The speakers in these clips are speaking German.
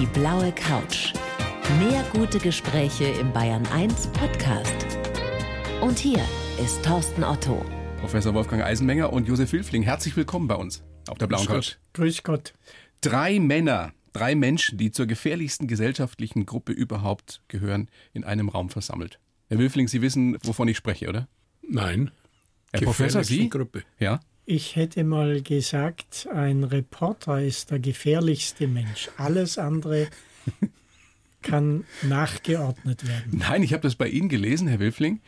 Die blaue Couch. Mehr gute Gespräche im Bayern 1 Podcast. Und hier ist Thorsten Otto. Professor Wolfgang Eisenmenger und Josef Wilfling, herzlich willkommen bei uns auf der blauen Couch. Grüß Gott. Drei Männer, drei Menschen, die zur gefährlichsten gesellschaftlichen Gruppe überhaupt gehören, in einem Raum versammelt. Herr Wilfling, Sie wissen, wovon ich spreche, oder? Nein. Herr Professor, Sie? Gruppe. Ja. Ich hätte mal gesagt, ein Reporter ist der gefährlichste Mensch. Alles andere kann nachgeordnet werden. Nein, ich habe das bei Ihnen gelesen, Herr Wilfling.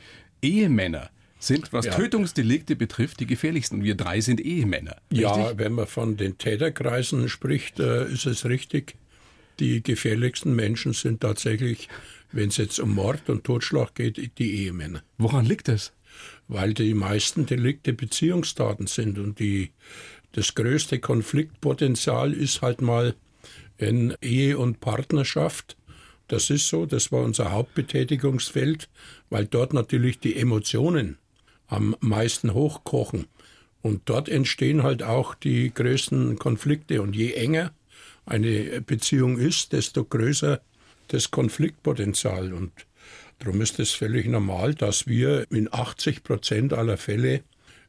Ehemänner sind, was Ja. Tötungsdelikte betrifft, die gefährlichsten. Wir drei sind Ehemänner. Ja, Richtig? wenn man von den Täterkreisen spricht, äh, ist es richtig. Die gefährlichsten Menschen sind tatsächlich, wenn es jetzt um Mord und Totschlag geht, die Ehemänner. Woran liegt das? Weil die meisten Delikte Beziehungsdaten sind und die, das größte Konfliktpotenzial ist halt mal in Ehe und Partnerschaft. Das ist so, das war unser Hauptbetätigungsfeld, weil dort natürlich die Emotionen am meisten hochkochen. Und dort entstehen halt auch die größten Konflikte. Und je enger eine Beziehung ist, desto größer das Konfliktpotenzial. Und darum ist es völlig normal, dass wir in 80 Prozent aller Fälle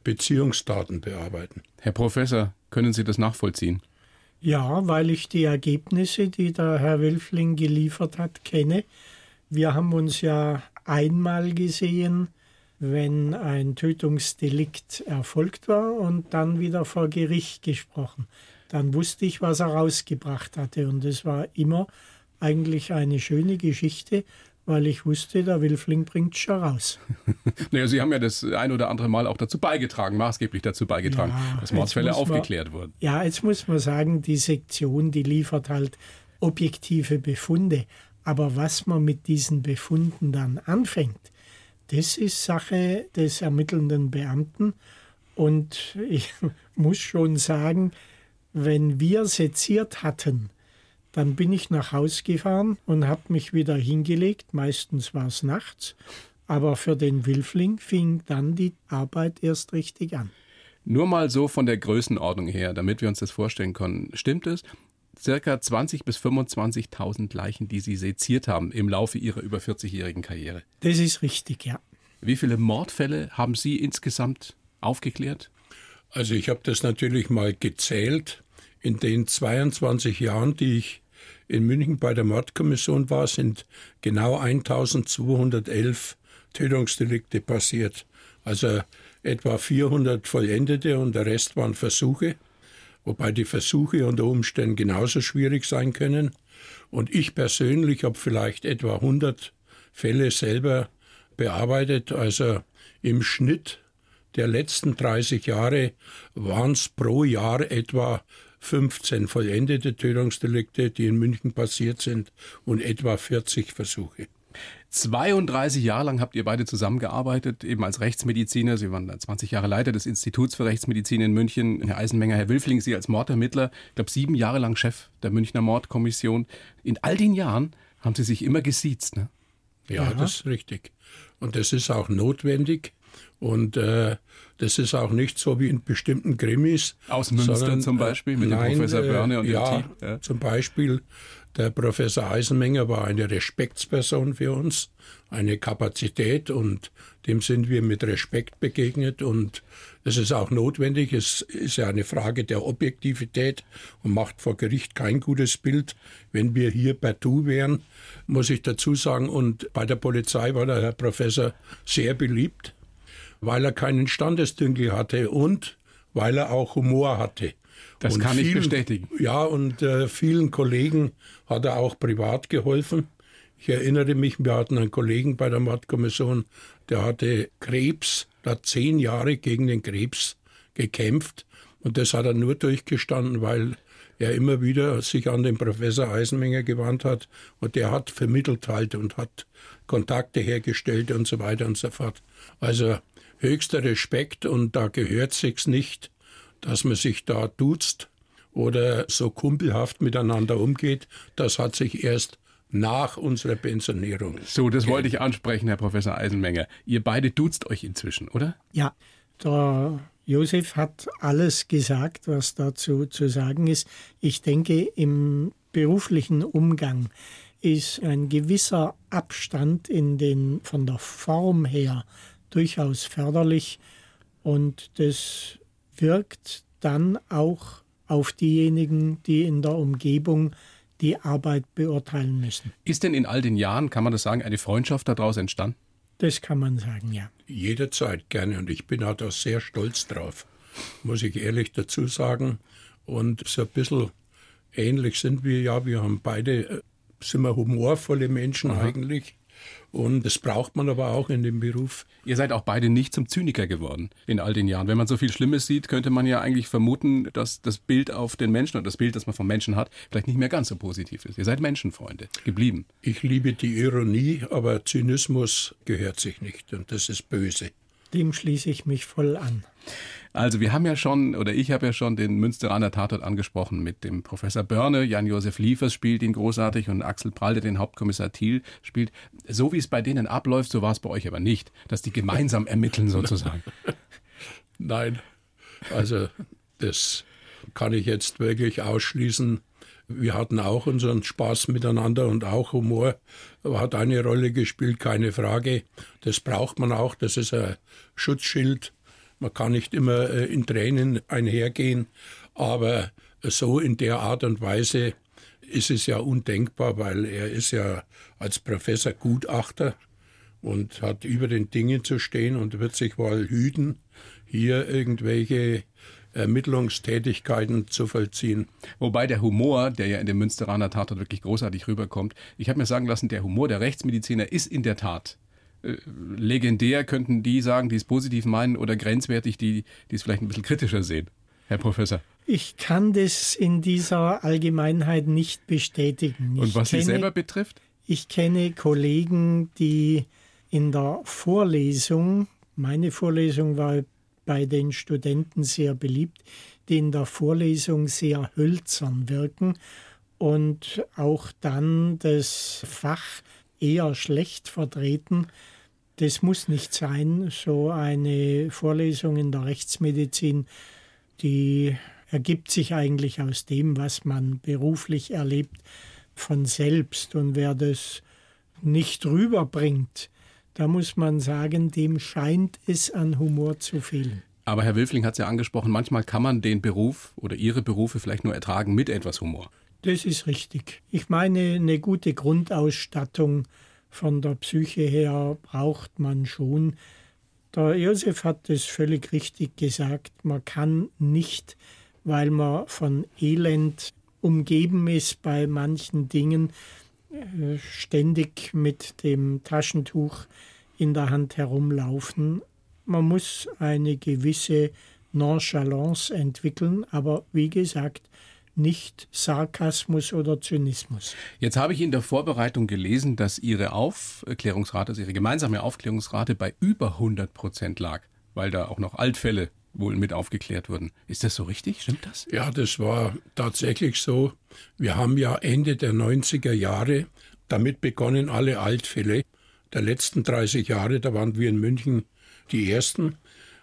Beziehungsdaten bearbeiten. Herr Professor, können Sie das nachvollziehen? Ja, weil ich die Ergebnisse, die der Herr Wilfling geliefert hat, kenne. Wir haben uns ja einmal gesehen, wenn ein Tötungsdelikt erfolgt war und dann wieder vor Gericht gesprochen. Dann wusste ich, was er rausgebracht hatte. Und es war immer eigentlich eine schöne Geschichte, weil ich wusste, der Wilfling bringt schon raus. Naja, Sie haben ja das ein oder andere Mal auch dazu beigetragen, maßgeblich dazu beigetragen, Ja, dass Mordsfälle jetzt muss man- aufgeklärt wurden. Ja, jetzt muss man sagen, die Sektion, die liefert halt objektive Befunde. Aber was man mit diesen Befunden dann anfängt, das ist Sache des ermittelnden Beamten. Und ich muss schon sagen, wenn wir seziert hatten, dann bin ich nach Haus gefahren und habe mich wieder hingelegt. Meistens war es nachts. Aber für den Wilfling fing dann die Arbeit erst richtig an. Nur mal so von der Größenordnung her, damit wir uns das vorstellen können. Stimmt es? Circa 20.000 bis 25.000 Leichen, die Sie seziert haben im Laufe Ihrer über 40-jährigen Karriere. Das ist richtig, ja. Wie viele Mordfälle haben Sie insgesamt aufgeklärt? Also ich habe das natürlich mal gezählt. In den 22 Jahren, die ich in München bei der Mordkommission war, sind genau 1211 Tötungsdelikte passiert. Also etwa 400 vollendete und der Rest waren Versuche, wobei die Versuche unter Umständen genauso schwierig sein können. Und ich persönlich habe vielleicht etwa 100 Fälle selber bearbeitet. Also im Schnitt der letzten 30 Jahre waren es pro Jahr etwa 15 vollendete Tötungsdelikte, die in München passiert sind und etwa 40 Versuche. 32 Jahre lang habt ihr beide zusammengearbeitet, eben als Rechtsmediziner. Sie waren dann 20 Jahre Leiter des Instituts für Rechtsmedizin in München. Herr Eisenmenger, Herr Wilfling, Sie als Mordermittler, ich glaube sieben Jahre lang Chef der Münchner Mordkommission. In all den Jahren haben Sie sich immer gesiezt, ne? Ja, das ist richtig. Und das ist auch notwendig. Und äh, das ist auch nicht so wie in bestimmten Krimis. Aus Münster sondern, zum Beispiel, mit dem nein, Professor Börne und dem ja, Team, ja. Zum Beispiel, der Professor Eisenmenger war eine Respektsperson für uns, eine Kapazität und dem sind wir mit Respekt begegnet und das ist auch notwendig. Es ist ja eine Frage der Objektivität und macht vor Gericht kein gutes Bild. Wenn wir hier Du wären, muss ich dazu sagen, und bei der Polizei war der Herr Professor sehr beliebt weil er keinen Standesdünkel hatte und weil er auch Humor hatte. Das und kann ich bestätigen. Ja, und äh, vielen Kollegen hat er auch privat geholfen. Ich erinnere mich, wir hatten einen Kollegen bei der Mordkommission, der hatte Krebs, der hat zehn Jahre gegen den Krebs gekämpft. Und das hat er nur durchgestanden, weil er immer wieder sich an den Professor Eisenmenger gewandt hat. Und der hat vermittelt halt und hat Kontakte hergestellt und so weiter und so fort. Also höchster Respekt und da gehört sich's nicht, dass man sich da duzt oder so kumpelhaft miteinander umgeht. Das hat sich erst nach unserer Pensionierung. So, das wollte ich ansprechen, Herr Professor Eisenmenger. Ihr beide duzt euch inzwischen, oder? Ja, der Josef hat alles gesagt, was dazu zu sagen ist. Ich denke, im beruflichen Umgang ist ein gewisser Abstand in den, von der Form her durchaus förderlich und das wirkt dann auch auf diejenigen, die in der Umgebung die Arbeit beurteilen müssen. Ist denn in all den Jahren, kann man das sagen, eine Freundschaft daraus entstanden? Das kann man sagen, ja. Jederzeit gerne und ich bin auch da sehr stolz drauf, muss ich ehrlich dazu sagen. Und so ein bisschen ähnlich sind wir ja, wir haben beide, äh, sind wir humorvolle Menschen Aha. eigentlich. Und das braucht man aber auch in dem Beruf. Ihr seid auch beide nicht zum Zyniker geworden in all den Jahren. Wenn man so viel Schlimmes sieht, könnte man ja eigentlich vermuten, dass das Bild auf den Menschen und das Bild, das man vom Menschen hat, vielleicht nicht mehr ganz so positiv ist. Ihr seid Menschenfreunde geblieben. Ich liebe die Ironie, aber Zynismus gehört sich nicht und das ist böse. Dem schließe ich mich voll an. Also wir haben ja schon, oder ich habe ja schon den Münsteraner Tatort angesprochen mit dem Professor Börne. Jan-Josef Liefers spielt ihn großartig und Axel Prall, der den Hauptkommissar Thiel spielt. So wie es bei denen abläuft, so war es bei euch aber nicht, dass die gemeinsam ermitteln sozusagen. Nein, also das kann ich jetzt wirklich ausschließen. Wir hatten auch unseren Spaß miteinander und auch Humor hat eine Rolle gespielt, keine Frage. Das braucht man auch, das ist ein Schutzschild man kann nicht immer äh, in Tränen einhergehen, aber so in der Art und Weise ist es ja undenkbar, weil er ist ja als Professor Gutachter und hat über den Dingen zu stehen und wird sich wohl hüten, hier irgendwelche Ermittlungstätigkeiten zu vollziehen. Wobei der Humor, der ja in dem Münsteraner Tatort wirklich großartig rüberkommt, ich habe mir sagen lassen, der Humor der Rechtsmediziner ist in der Tat legendär könnten die sagen, die es positiv meinen oder grenzwertig, die, die es vielleicht ein bisschen kritischer sehen. Herr Professor. Ich kann das in dieser Allgemeinheit nicht bestätigen. Und was kenne, Sie selber betrifft? Ich kenne Kollegen, die in der Vorlesung, meine Vorlesung war bei den Studenten sehr beliebt, die in der Vorlesung sehr hölzern wirken und auch dann das Fach eher schlecht vertreten. Das muss nicht sein. So eine Vorlesung in der Rechtsmedizin, die ergibt sich eigentlich aus dem, was man beruflich erlebt, von selbst. Und wer das nicht rüberbringt, da muss man sagen, dem scheint es an Humor zu fehlen. Aber Herr Wilfling hat es ja angesprochen, manchmal kann man den Beruf oder Ihre Berufe vielleicht nur ertragen mit etwas Humor. Das ist richtig. Ich meine, eine gute Grundausstattung von der Psyche her braucht man schon. Der Josef hat es völlig richtig gesagt. Man kann nicht, weil man von Elend umgeben ist bei manchen Dingen, äh, ständig mit dem Taschentuch in der Hand herumlaufen. Man muss eine gewisse Nonchalance entwickeln, aber wie gesagt, nicht Sarkasmus oder Zynismus. Jetzt habe ich in der Vorbereitung gelesen, dass Ihre Aufklärungsrate, also Ihre gemeinsame Aufklärungsrate bei über 100 Prozent lag, weil da auch noch Altfälle wohl mit aufgeklärt wurden. Ist das so richtig? Stimmt das? Ja, das war tatsächlich so. Wir haben ja Ende der 90er Jahre damit begonnen, alle Altfälle der letzten 30 Jahre, da waren wir in München die Ersten,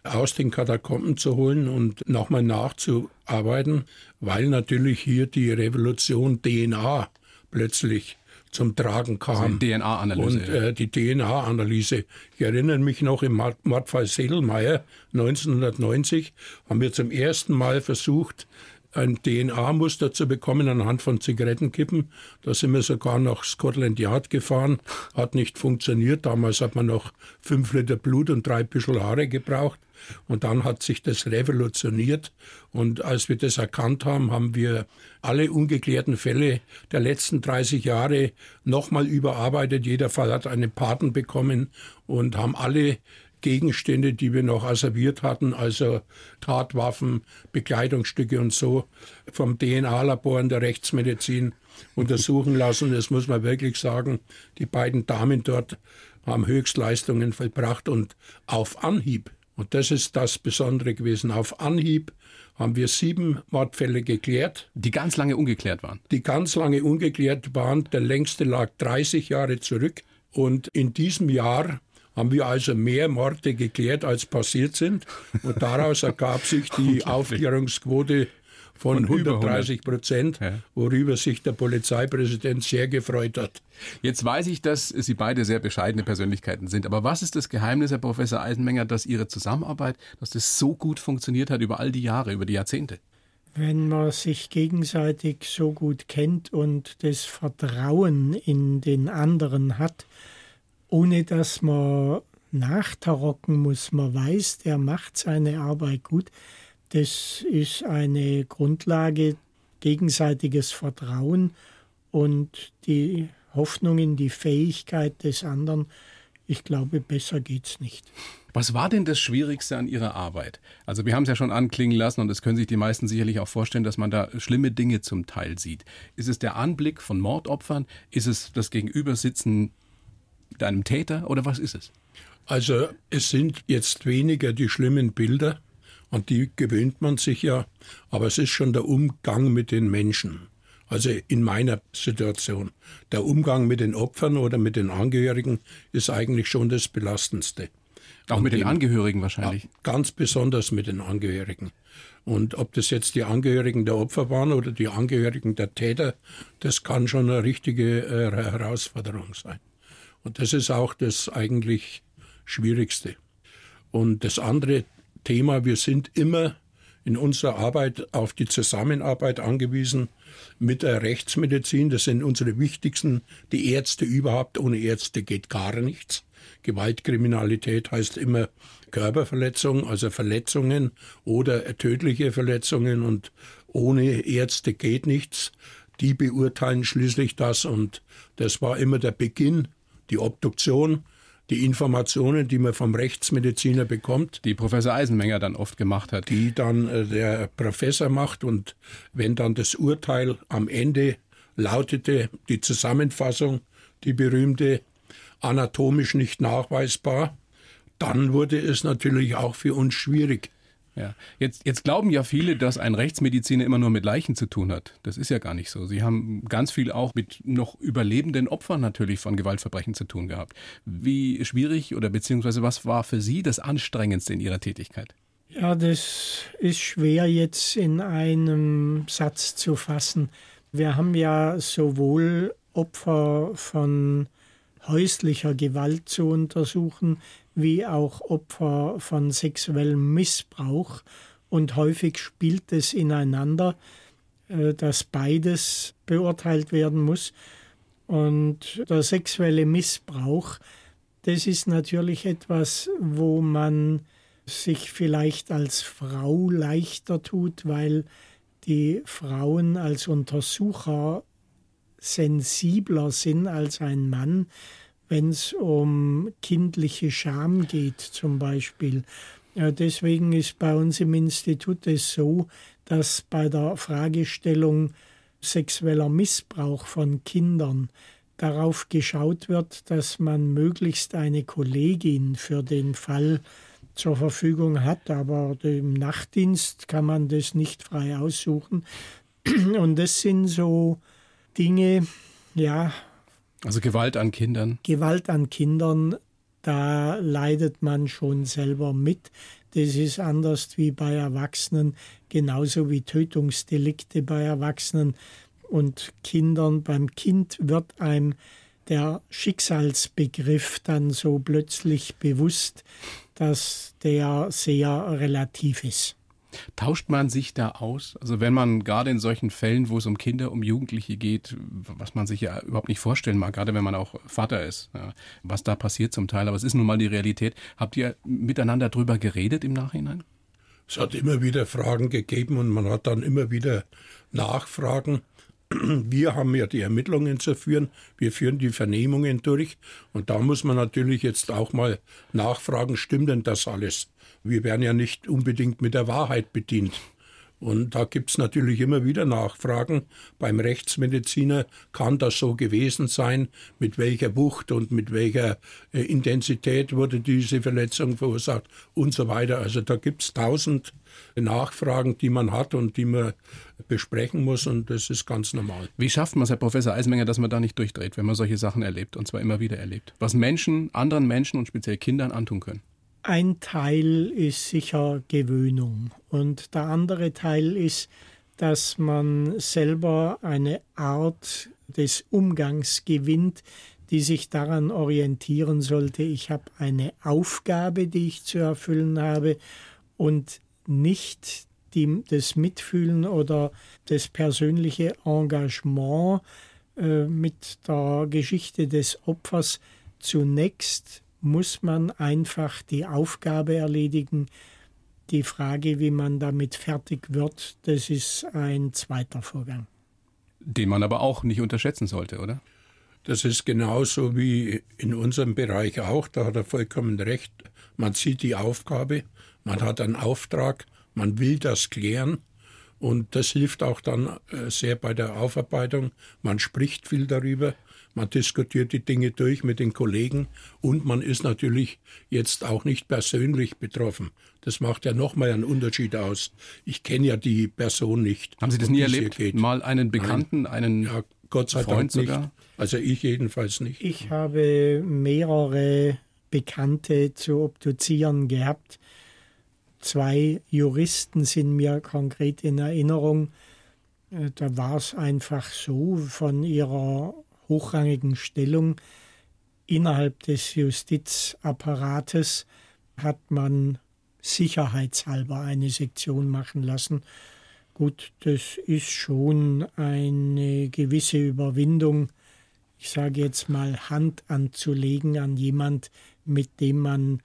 aus den Katakomben zu holen und nochmal nachzuarbeiten, weil natürlich hier die Revolution DNA plötzlich zum Tragen kam. Also DNA-Analyse. Und äh, die DNA-Analyse. Ich erinnere mich noch im Mordfall Sedelmeier 1990 haben wir zum ersten Mal versucht, ein DNA-Muster zu bekommen anhand von Zigarettenkippen. Da sind wir sogar nach Scotland Yard gefahren. Hat nicht funktioniert. Damals hat man noch fünf Liter Blut und drei Büschel Haare gebraucht. Und dann hat sich das revolutioniert. Und als wir das erkannt haben, haben wir alle ungeklärten Fälle der letzten 30 Jahre nochmal überarbeitet. Jeder Fall hat einen Paten bekommen und haben alle Gegenstände, die wir noch asserviert hatten, also Tatwaffen, Bekleidungsstücke und so, vom DNA-Labor in der Rechtsmedizin untersuchen lassen. Das muss man wirklich sagen. Die beiden Damen dort haben Höchstleistungen vollbracht und auf Anhieb und das ist das Besondere gewesen. Auf Anhieb haben wir sieben Mordfälle geklärt. Die ganz lange ungeklärt waren? Die ganz lange ungeklärt waren. Der längste lag 30 Jahre zurück. Und in diesem Jahr haben wir also mehr Morde geklärt, als passiert sind. Und daraus ergab sich die Aufklärungsquote von, von 130 Prozent, worüber sich der Polizeipräsident sehr gefreut hat. Jetzt weiß ich, dass Sie beide sehr bescheidene Persönlichkeiten sind. Aber was ist das Geheimnis, Herr Professor Eisenmenger, dass Ihre Zusammenarbeit, dass das so gut funktioniert hat über all die Jahre, über die Jahrzehnte? Wenn man sich gegenseitig so gut kennt und das Vertrauen in den anderen hat, ohne dass man nachtarocken muss, man weiß, der macht seine Arbeit gut, das ist eine Grundlage gegenseitiges Vertrauen und die Hoffnung in die Fähigkeit des anderen. Ich glaube, besser geht's nicht. Was war denn das Schwierigste an Ihrer Arbeit? Also wir haben es ja schon anklingen lassen und es können sich die meisten sicherlich auch vorstellen, dass man da schlimme Dinge zum Teil sieht. Ist es der Anblick von Mordopfern? Ist es das Gegenübersitzen deinem Täter oder was ist es? Also es sind jetzt weniger die schlimmen Bilder, an die gewöhnt man sich ja, aber es ist schon der Umgang mit den Menschen. Also in meiner Situation. Der Umgang mit den Opfern oder mit den Angehörigen ist eigentlich schon das Belastendste. Auch mit den Angehörigen wahrscheinlich. Ganz besonders mit den Angehörigen. Und ob das jetzt die Angehörigen der Opfer waren oder die Angehörigen der Täter, das kann schon eine richtige äh, Herausforderung sein. Und das ist auch das eigentlich Schwierigste. Und das andere Thema, wir sind immer in unserer Arbeit auf die Zusammenarbeit angewiesen mit der Rechtsmedizin. Das sind unsere wichtigsten, die Ärzte überhaupt. Ohne Ärzte geht gar nichts. Gewaltkriminalität heißt immer Körperverletzung, also Verletzungen oder tödliche Verletzungen und ohne Ärzte geht nichts. Die beurteilen schließlich das und das war immer der Beginn, die Obduktion die Informationen, die man vom Rechtsmediziner bekommt. Die Professor Eisenmenger dann oft gemacht hat. Die dann äh, der Professor macht und wenn dann das Urteil am Ende lautete, die Zusammenfassung, die berühmte, anatomisch nicht nachweisbar, dann wurde es natürlich auch für uns schwierig. Ja. Jetzt, jetzt glauben ja viele, dass ein Rechtsmediziner immer nur mit Leichen zu tun hat. Das ist ja gar nicht so. Sie haben ganz viel auch mit noch überlebenden Opfern natürlich von Gewaltverbrechen zu tun gehabt. Wie schwierig oder beziehungsweise was war für Sie das Anstrengendste in Ihrer Tätigkeit? Ja, das ist schwer jetzt in einem Satz zu fassen. Wir haben ja sowohl Opfer von häuslicher Gewalt zu untersuchen, wie auch Opfer von sexuellem Missbrauch. Und häufig spielt es ineinander, äh, dass beides beurteilt werden muss. Und der sexuelle Missbrauch, das ist natürlich etwas, wo man sich vielleicht als Frau leichter tut, weil die Frauen als Untersucher sensibler sind als ein Mann wenn es um kindliche Scham geht zum Beispiel. Ja, deswegen ist bei uns im Institut es so, dass bei der Fragestellung sexueller Missbrauch von Kindern darauf geschaut wird, dass man möglichst eine Kollegin für den Fall zur Verfügung hat, aber im Nachtdienst kann man das nicht frei aussuchen. Und das sind so Dinge, ja, also Gewalt an Kindern. Gewalt an Kindern, da leidet man schon selber mit. Das ist anders wie bei Erwachsenen, genauso wie Tötungsdelikte bei Erwachsenen und Kindern. Beim Kind wird einem der Schicksalsbegriff dann so plötzlich bewusst, dass der sehr relativ ist. Tauscht man sich da aus? Also wenn man gerade in solchen Fällen, wo es um Kinder, um Jugendliche geht, was man sich ja überhaupt nicht vorstellen mag, gerade wenn man auch Vater ist, ja, was da passiert zum Teil, aber es ist nun mal die Realität. Habt ihr miteinander drüber geredet im Nachhinein? Es hat immer wieder Fragen gegeben und man hat dann immer wieder Nachfragen. Wir haben ja die Ermittlungen zu führen, wir führen die Vernehmungen durch und da muss man natürlich jetzt auch mal nachfragen, stimmt denn das alles? Wir werden ja nicht unbedingt mit der Wahrheit bedient. Und da gibt es natürlich immer wieder Nachfragen. Beim Rechtsmediziner kann das so gewesen sein, mit welcher Wucht und mit welcher äh, Intensität wurde diese Verletzung verursacht und so weiter. Also da gibt es tausend Nachfragen, die man hat und die man besprechen muss und das ist ganz normal. Wie schafft man es, Herr Professor Eisenmenger, dass man da nicht durchdreht, wenn man solche Sachen erlebt und zwar immer wieder erlebt? Was Menschen, anderen Menschen und speziell Kindern antun können? Ein Teil ist sicher Gewöhnung und der andere Teil ist, dass man selber eine Art des Umgangs gewinnt, die sich daran orientieren sollte, ich habe eine Aufgabe, die ich zu erfüllen habe und nicht die, das Mitfühlen oder das persönliche Engagement äh, mit der Geschichte des Opfers. Zunächst muss man einfach die Aufgabe erledigen. Die Frage, wie man damit fertig wird, das ist ein zweiter Vorgang. Den man aber auch nicht unterschätzen sollte, oder? Das ist genauso wie in unserem Bereich auch, da hat er vollkommen recht. Man sieht die Aufgabe, man hat einen Auftrag, man will das klären und das hilft auch dann äh, sehr bei der Aufarbeitung. Man spricht viel darüber, man diskutiert die Dinge durch mit den Kollegen und man ist natürlich jetzt auch nicht persönlich betroffen. Das macht ja nochmal einen Unterschied aus. Ich kenne ja die Person nicht. Haben Sie das nie erlebt? Mal einen Bekannten, Nein. einen ja, Gott sei Freund Dank nicht. Sogar? Also ich jedenfalls nicht. Ich habe mehrere Bekannte zu obduzieren gehabt. Zwei Juristen sind mir konkret in Erinnerung. Äh, da war es einfach so von ihrer hochrangigen Stellung innerhalb des Justizapparates hat man sicherheitshalber eine Sektion machen lassen. Gut, das ist schon eine gewisse Überwindung, ich sage jetzt mal, Hand anzulegen an jemand, mit dem man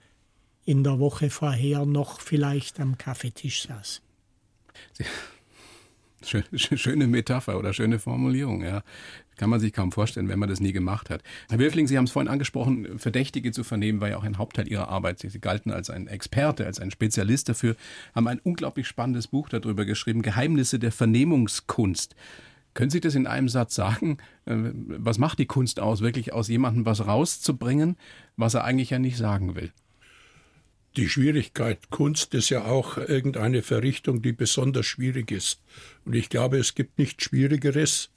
in der Woche vorher noch vielleicht am Kaffeetisch saß. Schöne Metapher oder schöne Formulierung, ja. Kann man sich kaum vorstellen, wenn man das nie gemacht hat. Herr Wilfling, Sie haben es vorhin angesprochen, Verdächtige zu vernehmen war ja auch ein Hauptteil Ihrer Arbeit. Sie galten als ein Experte, als ein Spezialist dafür, haben ein unglaublich spannendes Buch darüber geschrieben, Geheimnisse der Vernehmungskunst. Können Sie das in einem Satz sagen? Äh, was macht die Kunst aus, wirklich aus jemandem was rauszubringen, was er eigentlich ja nicht sagen will? Die Schwierigkeit, Kunst ist ja auch irgendeine Verrichtung, die besonders schwierig ist. Und ich glaube, es gibt nichts Schwierigeres,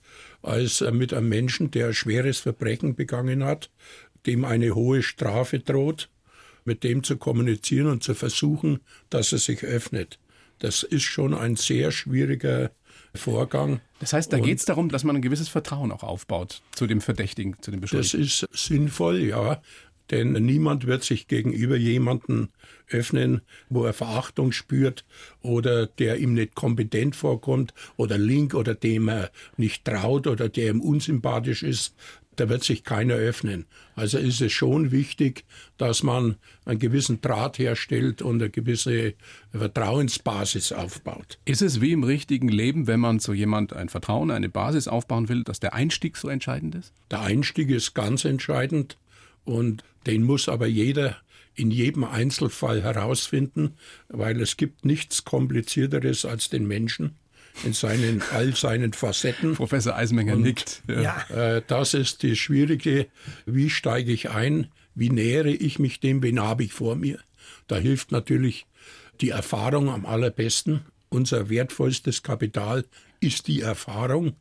als mit einem Menschen, der ein schweres Verbrechen begangen hat, dem eine hohe Strafe droht, mit dem zu kommunizieren und zu versuchen, dass er sich öffnet. Das ist schon ein sehr schwieriger Vorgang. Das heißt, da geht es darum, dass man ein gewisses Vertrauen auch aufbaut zu dem Verdächtigen, zu dem Beschuldigten. Das ist sinnvoll, ja. Denn niemand wird sich gegenüber jemanden öffnen, wo er Verachtung spürt oder der ihm nicht kompetent vorkommt oder link oder dem er nicht traut oder der ihm unsympathisch ist. Da wird sich keiner öffnen. Also ist es schon wichtig, dass man einen gewissen Draht herstellt und eine gewisse Vertrauensbasis aufbaut. Ist es wie im richtigen Leben, wenn man zu jemand ein Vertrauen, eine Basis aufbauen will, dass der Einstieg so entscheidend ist? Der Einstieg ist ganz entscheidend. Und den muss aber jeder in jedem Einzelfall herausfinden, weil es gibt nichts komplizierteres als den Menschen in seinen all seinen Facetten. Professor Eisenmenger Und, nickt. Ja. Äh, das ist die schwierige, wie steige ich ein, wie nähere ich mich dem, wen habe ich vor mir. Da hilft natürlich die Erfahrung am allerbesten. Unser wertvollstes Kapital ist die Erfahrung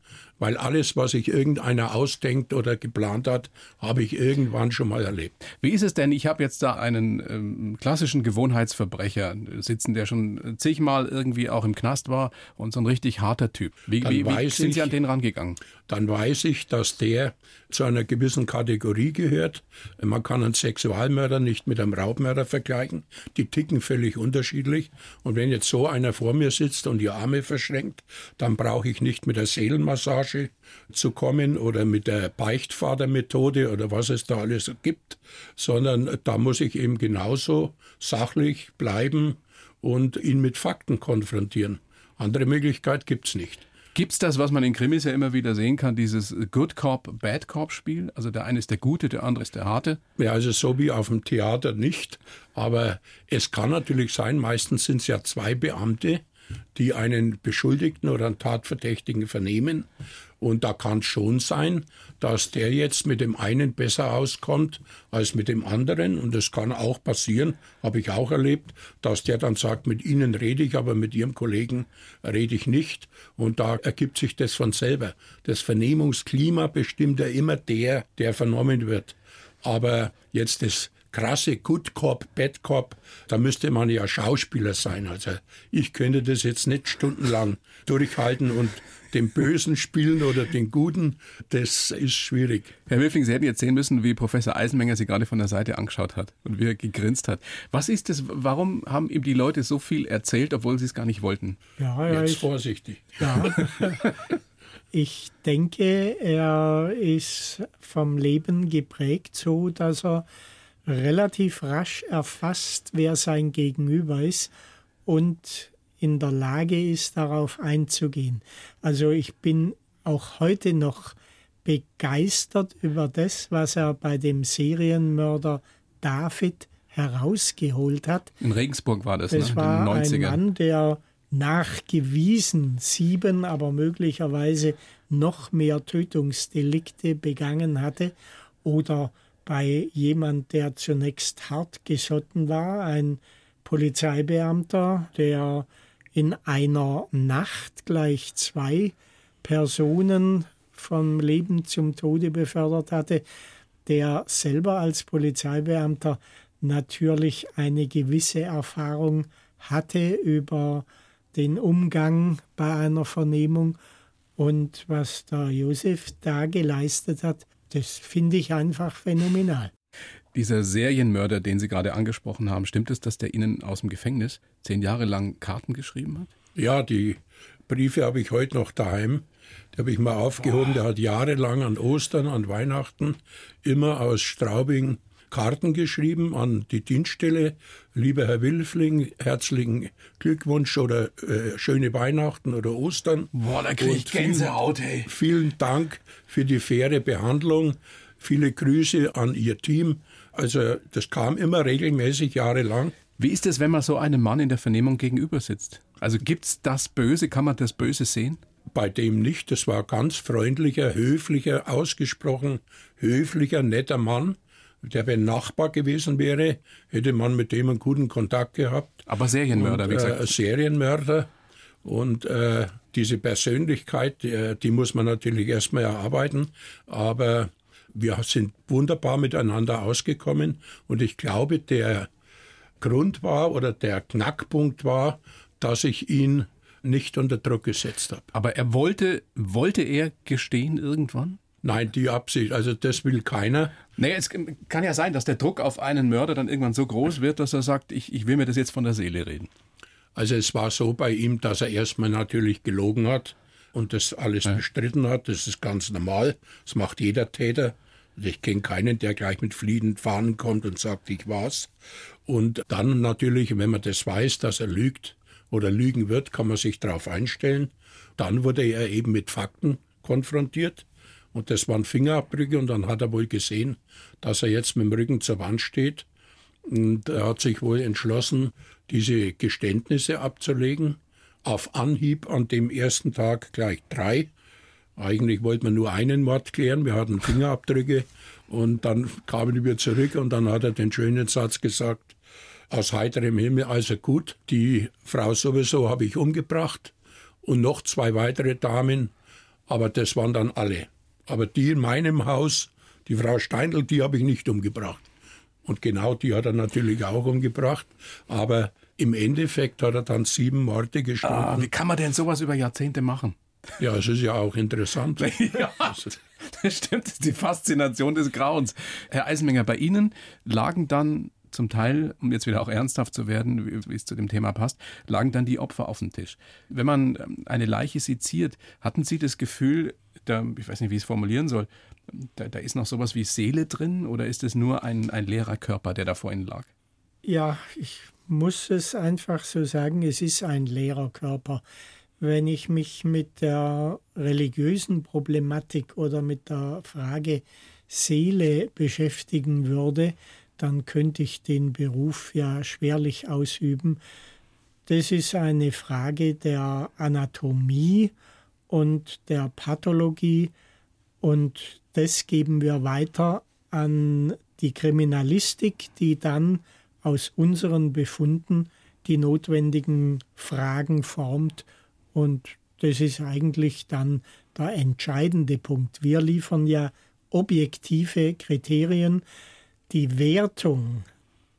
weil alles, was sich irgendeiner ausdenkt oder geplant hat, habe ich irgendwann schon mal erlebt. Wie ist es denn? Ich habe jetzt da einen ähm, klassischen Gewohnheitsverbrecher sitzen, der schon zigmal irgendwie auch im Knast war und so ein richtig harter Typ. Wie, wie, wie sind ich, Sie an den rangegangen? Dann weiß ich, dass der zu einer gewissen Kategorie gehört. Man kann einen Sexualmörder nicht mit einem Raubmörder vergleichen. Die ticken völlig unterschiedlich. Und wenn jetzt so einer vor mir sitzt und die Arme verschränkt, dann brauche ich nicht mit der Seelenmassage Massage zu kommen oder mit der Beichtvatermethode oder was es da alles gibt, sondern da muss ich eben genauso sachlich bleiben und ihn mit Fakten konfrontieren. Andere Möglichkeit gibt es nicht. Gibt es das, was man in Krimis ja immer wieder sehen kann, dieses Good Cop, Bad Cop Spiel? Also der eine ist der Gute, der andere ist der Harte? Ja, also so wie auf dem Theater nicht. Aber es kann natürlich sein, meistens sind es ja zwei Beamte, die einen Beschuldigten oder einen Tatverdächtigen vernehmen. Und da kann es schon sein, dass der jetzt mit dem einen besser auskommt als mit dem anderen. Und es kann auch passieren, habe ich auch erlebt, dass der dann sagt, mit Ihnen rede ich, aber mit Ihrem Kollegen rede ich nicht. Und da ergibt sich das von selber. Das Vernehmungsklima bestimmt ja immer der, der vernommen wird. Aber jetzt das krasse Good Cop, Bad Cop, da müsste man ja Schauspieler sein. Also ich könnte das jetzt nicht stundenlang durchhalten und den Bösen spielen oder den Guten, das ist schwierig. Herr Wilfling, Sie hätten jetzt sehen müssen, wie Professor Eisenmenger Sie gerade von der Seite angeschaut hat und wie er gegrinst hat. Was ist das? Warum haben ihm die Leute so viel erzählt, obwohl sie es gar nicht wollten? Ja, ja jetzt ich, vorsichtig. Ja. ich denke, er ist vom Leben geprägt so, dass er relativ rasch erfasst, wer sein Gegenüber ist und in der Lage ist, darauf einzugehen. Also ich bin auch heute noch begeistert über das, was er bei dem Serienmörder David herausgeholt hat. In Regensburg war das, das ne? war ein Mann, der nachgewiesen sieben, aber möglicherweise noch mehr Tötungsdelikte begangen hatte oder bei jemand, der zunächst hart gesotten war, ein Polizeibeamter, der in einer Nacht gleich zwei Personen vom Leben zum Tode befördert hatte, der selber als Polizeibeamter natürlich eine gewisse Erfahrung hatte über den Umgang bei einer Vernehmung und was der Josef da geleistet hat, das finde ich einfach phänomenal. Dieser Serienmörder, den Sie gerade angesprochen haben, stimmt es, dass der Ihnen aus dem Gefängnis zehn Jahre lang Karten geschrieben hat? Ja, die Briefe habe ich heute noch daheim. Die habe ich mal aufgehoben. Oh. Der hat jahrelang an Ostern, an Weihnachten immer aus Straubing Karten geschrieben an die Dienststelle. Lieber Herr Wilfling, herzlichen Glückwunsch oder äh, schöne Weihnachten oder Ostern. Boah, da kriege ich Gänsehaut, hey. Vielen Dank für die faire Behandlung. Viele Grüße an Ihr Team. Also das kam immer regelmäßig jahrelang. Wie ist es, wenn man so einem Mann in der Vernehmung gegenüber sitzt? Also gibt es das Böse? Kann man das Böse sehen? Bei dem nicht. Das war ganz freundlicher, höflicher, ausgesprochen höflicher, netter Mann der wenn Nachbar gewesen wäre, hätte man mit dem einen guten Kontakt gehabt. Aber Serienmörder, und, wie gesagt. Äh, Serienmörder. Und äh, diese Persönlichkeit, die, die muss man natürlich erstmal erarbeiten. Aber wir sind wunderbar miteinander ausgekommen. Und ich glaube, der Grund war oder der Knackpunkt war, dass ich ihn nicht unter Druck gesetzt habe. Aber er wollte, wollte er gestehen irgendwann? Nein, die Absicht, also das will keiner. Naja, es kann ja sein, dass der Druck auf einen Mörder dann irgendwann so groß wird, dass er sagt, ich, ich will mir das jetzt von der Seele reden. Also es war so bei ihm, dass er erstmal natürlich gelogen hat und das alles ja. bestritten hat. Das ist ganz normal. Das macht jeder Täter. Ich kenne keinen, der gleich mit fliehenden Fahnen kommt und sagt, ich war's. Und dann natürlich, wenn man das weiß, dass er lügt oder lügen wird, kann man sich darauf einstellen. Dann wurde er eben mit Fakten konfrontiert. Und das waren Fingerabdrücke und dann hat er wohl gesehen, dass er jetzt mit dem Rücken zur Wand steht. Und er hat sich wohl entschlossen, diese Geständnisse abzulegen. Auf Anhieb an dem ersten Tag gleich drei. Eigentlich wollten wir nur einen Mord klären. Wir hatten Fingerabdrücke und dann kamen wir zurück und dann hat er den schönen Satz gesagt, aus heiterem Himmel, also gut, die Frau sowieso habe ich umgebracht und noch zwei weitere Damen, aber das waren dann alle. Aber die in meinem Haus, die Frau Steindl, die habe ich nicht umgebracht. Und genau die hat er natürlich auch umgebracht. Aber im Endeffekt hat er dann sieben Morde gestanden. Ah, wie kann man denn sowas über Jahrzehnte machen? Ja, es ist ja auch interessant. ja, das stimmt, das ist die Faszination des Grauens. Herr Eisenmenger, bei Ihnen lagen dann zum Teil, um jetzt wieder auch ernsthaft zu werden, wie es zu dem Thema passt, lagen dann die Opfer auf dem Tisch. Wenn man ähm, eine Leiche seziert, hatten Sie das Gefühl, da, ich weiß nicht, wie ich es formulieren soll, da, da, ist noch sowas wie Seele drin oder ist es nur ein, ein leerer Körper, der da vor Ihnen lag? Ja, ich muss es einfach so sagen, es ist ein leerer Körper. Wenn ich mich mit der religiösen Problematik oder mit der Frage Seele beschäftigen würde, dann könnte ich den Beruf ja schwerlich ausüben. Das ist eine Frage der Anatomie und der Pathologie und das geben wir weiter an die Kriminalistik, die dann aus unseren Befunden die notwendigen Fragen formt und das ist eigentlich dann der entscheidende Punkt. Wir liefern ja objektive Kriterien, Die Wertung,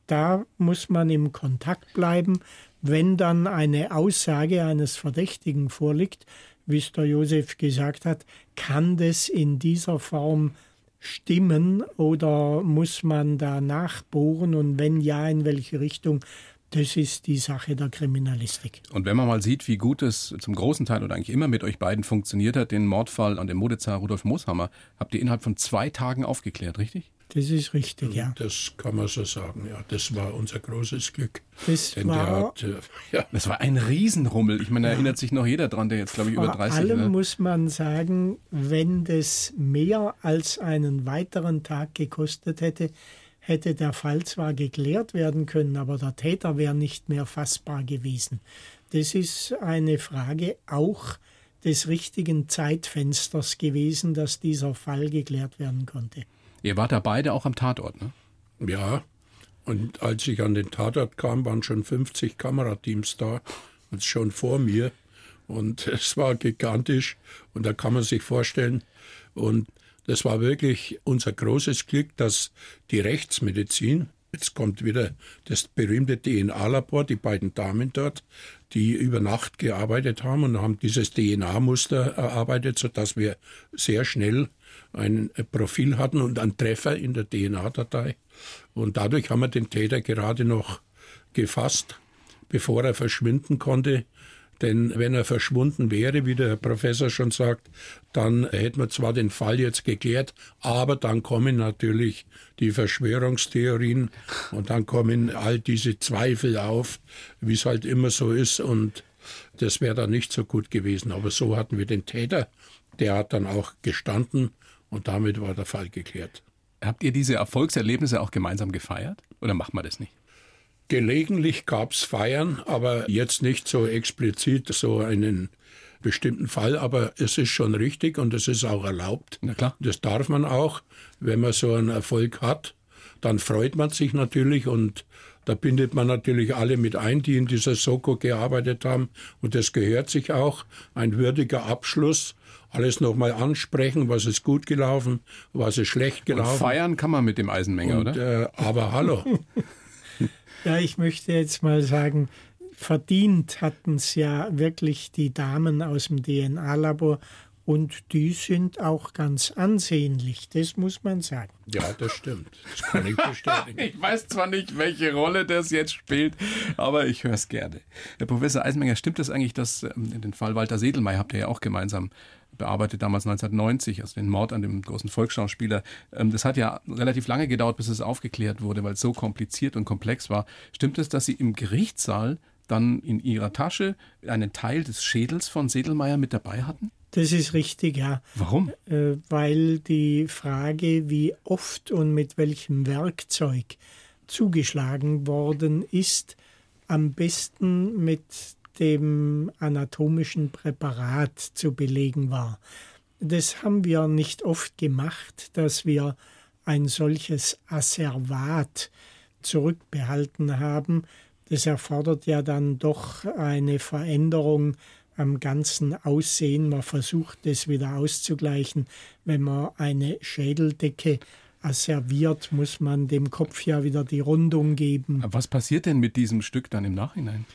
da muss man im Kontakt bleiben. Wenn dann eine Aussage eines Verdächtigen vorliegt, wie es der Josef gesagt hat, kann das in dieser Form stimmen oder muss man da nachbohren und wenn ja, in welche Richtung? Das ist die Sache der Kriminalistik. Und wenn man mal sieht, wie gut es zum großen Teil oder eigentlich immer mit euch beiden funktioniert hat, den Mordfall an dem Modezar Rudolf Mooshammer, habt ihr innerhalb von zwei Tagen aufgeklärt, richtig? Das ist richtig, ja. Das kann man so sagen, ja. Das war unser großes Glück. Das Denn war, hat, äh, ja. Das war ein Riesenrummel. Ich meine, da erinnert sich noch jeder dran, der jetzt, glaube ich, über 30 Vor allem ne? muss man sagen, wenn das mehr als einen weiteren Tag gekostet hätte, hätte der Fall zwar geklärt werden können, aber der Täter wäre nicht mehr fassbar gewesen. Das ist eine Frage auch des richtigen Zeitfensters gewesen, dass dieser Fall geklärt werden konnte. Ihr wart da beide auch am Tatort, ne? Ja, und als ich an den Tatort kam, waren schon 50 Kamerateams da, und schon vor mir. Und es war gigantisch. Und da kann man sich vorstellen. Und das war wirklich unser großes Glück, dass die Rechtsmedizin, jetzt kommt wieder das berühmte DNA-Labor, die beiden Damen dort, die über Nacht gearbeitet haben und haben dieses DNA-Muster erarbeitet, sodass wir sehr schnell ein Profil hatten und einen Treffer in der DNA-Datei. Und dadurch haben wir den Täter gerade noch gefasst, bevor er verschwinden konnte. Denn wenn er verschwunden wäre, wie der Herr Professor schon sagt, dann hätten wir zwar den Fall jetzt geklärt, aber dann kommen natürlich die Verschwörungstheorien und dann kommen all diese Zweifel auf, wie es halt immer so ist. Und das wäre dann nicht so gut gewesen. Aber so hatten wir den Täter, der hat dann auch gestanden und damit war der Fall geklärt. Habt ihr diese Erfolgserlebnisse auch gemeinsam gefeiert? Oder macht man das nicht? Gelegentlich gab es Feiern, aber jetzt nicht so explizit so einen bestimmten Fall, aber es ist schon richtig und es ist auch erlaubt. Na klar. Das darf man auch, wenn man so einen Erfolg hat. Dann freut man sich natürlich und da bindet man natürlich alle mit ein, die in dieser Soko gearbeitet haben. Und das gehört sich auch. Ein würdiger Abschluss. Alles nochmal ansprechen, was ist gut gelaufen, was ist schlecht gelaufen. Und feiern kann man mit dem Eisenmenger, und, oder? Äh, aber hallo. Ja, ich möchte jetzt mal sagen, verdient hatten es ja wirklich die Damen aus dem DNA-Labor und die sind auch ganz ansehnlich, das muss man sagen. Ja, das stimmt. Das kann ich bestätigen. ich weiß zwar nicht, welche Rolle das jetzt spielt, aber ich höre es gerne. Herr Professor Eisenmenger, stimmt es das eigentlich, dass ähm, den Fall Walter Sedelmeier habt ihr ja auch gemeinsam bearbeitet, damals 1990, also den Mord an dem großen Volksschauspieler. Ähm, das hat ja relativ lange gedauert, bis es aufgeklärt wurde, weil es so kompliziert und komplex war. Stimmt es, dass Sie im Gerichtssaal dann in Ihrer Tasche einen Teil des Schädels von Sedelmeier mit dabei hatten? Das ist richtig, ja. Warum? Äh, weil die Frage, wie oft und mit welchem Werkzeug zugeschlagen worden ist, am besten mit dem anatomischen Präparat zu belegen war. Das haben wir nicht oft gemacht, dass wir ein solches Asservat zurückbehalten haben. Das erfordert ja dann doch eine Veränderung am ganzen Aussehen. Man versucht das wieder auszugleichen. Wenn man eine Schädeldecke asserviert, muss man dem Kopf ja wieder die Rundung geben. Was passiert denn mit diesem Stück dann im Nachhinein?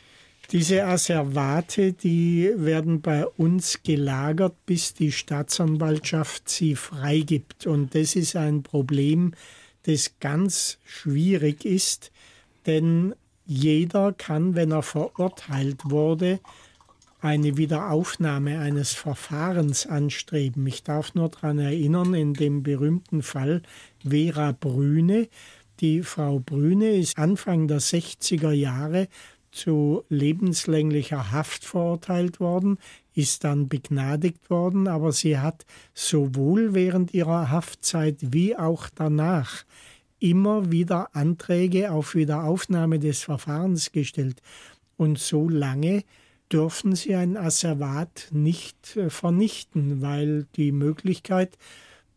Diese Asservate, die werden bei uns gelagert, bis die Staatsanwaltschaft sie freigibt. Und das ist ein Problem, das ganz schwierig ist, denn jeder kann, wenn er verurteilt wurde, eine Wiederaufnahme eines Verfahrens anstreben. Ich darf nur daran erinnern, in dem berühmten Fall Vera Brüne. Die Frau Brüne ist Anfang der 60er Jahre zu lebenslänglicher Haft verurteilt worden, ist dann begnadigt worden, aber sie hat sowohl während ihrer Haftzeit wie auch danach immer wieder Anträge auf Wiederaufnahme des Verfahrens gestellt. Und so lange dürfen sie ein Asservat nicht äh, vernichten, weil die Möglichkeit,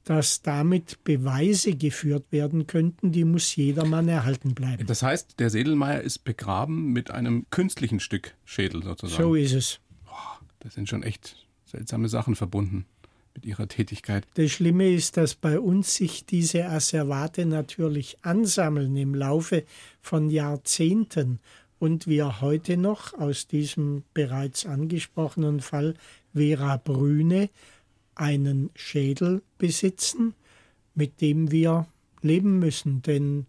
dass damit Beweise geführt werden könnten, die muss jedermann erhalten bleiben. Das heißt, der Sedelmeier ist begraben mit einem künstlichen Stück Schädel sozusagen. So ist es. Boah, das sind schon echt seltsame Sachen verbunden mit Ihrer Tätigkeit. Das Schlimme ist, dass bei uns sich diese Asservate natürlich ansammeln im Laufe von Jahrzehnten und wir heute noch aus diesem bereits angesprochenen Fall Vera Brüne einen Schädel besitzen, mit dem wir leben müssen, denn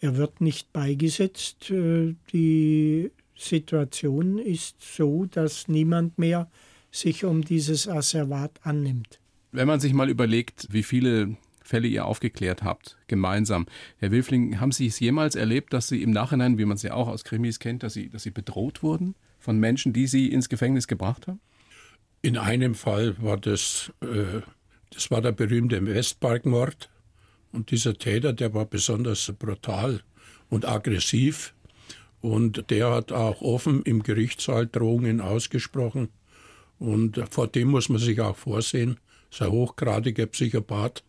er wird nicht beigesetzt. Äh, die Situation ist so, dass niemand mehr sich um dieses Asservat annimmt. Wenn man sich mal überlegt, wie viele Fälle ihr aufgeklärt habt, gemeinsam. Herr Wilfling, haben Sie es jemals erlebt, dass Sie im Nachhinein, wie man es ja auch aus Krimis kennt, dass Sie, dass Sie bedroht wurden von Menschen, die Sie ins Gefängnis gebracht haben? In einem Fall war das, äh, das war der berühmte Westparkmord. Und dieser Täter, der war besonders brutal und aggressiv. Und der hat auch offen im Gerichtssaal Drohungen ausgesprochen. Und vor dem muss man sich auch vorsehen. Das ist ein hochgradiger Psychopath.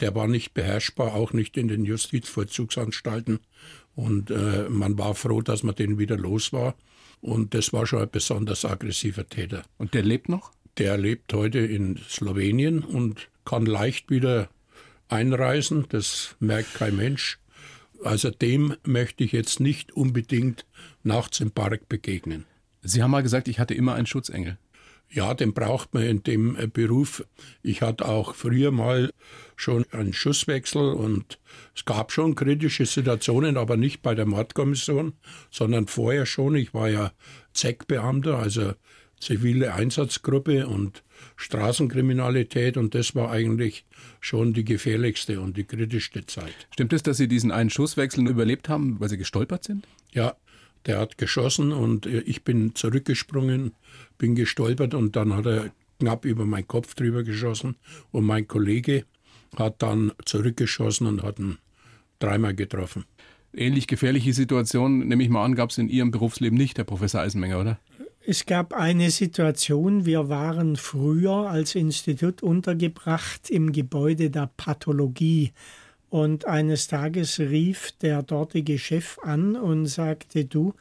Der war nicht beherrschbar, auch nicht in den Justizvollzugsanstalten. Und äh, man war froh, dass man den wieder los war. Und das war schon ein besonders aggressiver Täter. Und der lebt noch? Der lebt heute in Slowenien und kann leicht wieder einreisen. Das merkt kein Mensch. Also dem möchte ich jetzt nicht unbedingt nachts im Park begegnen. Sie haben mal gesagt, ich hatte immer einen Schutzengel. Ja, den braucht man in dem äh, Beruf. Ich hatte auch früher mal schon einen Schusswechsel und es gab schon kritische Situationen, aber nicht bei der Mordkommission, sondern vorher schon. Ich war ja ZEC-Beamter, also zivile Einsatzgruppe und Straßenkriminalität und das war eigentlich schon die gefährlichste und die kritischste Zeit. Stimmt es, dass Sie diesen einen Schusswechsel überlebt haben, weil Sie gestolpert sind? Ja, der hat geschossen und ich bin zurückgesprungen, bin gestolpert und dann hat er knapp über meinen Kopf drüber geschossen und mein Kollege hat dann zurückgeschossen und hat ihn dreimal getroffen. Ähnlich gefährliche Situation, nehme ich mal an, gab es in Ihrem Berufsleben nicht, Herr Professor Eisenmenger, oder? Es gab eine Situation, wir waren früher als Institut untergebracht im Gebäude der Pathologie. Und eines Tages rief der dortige Chef an und sagte, du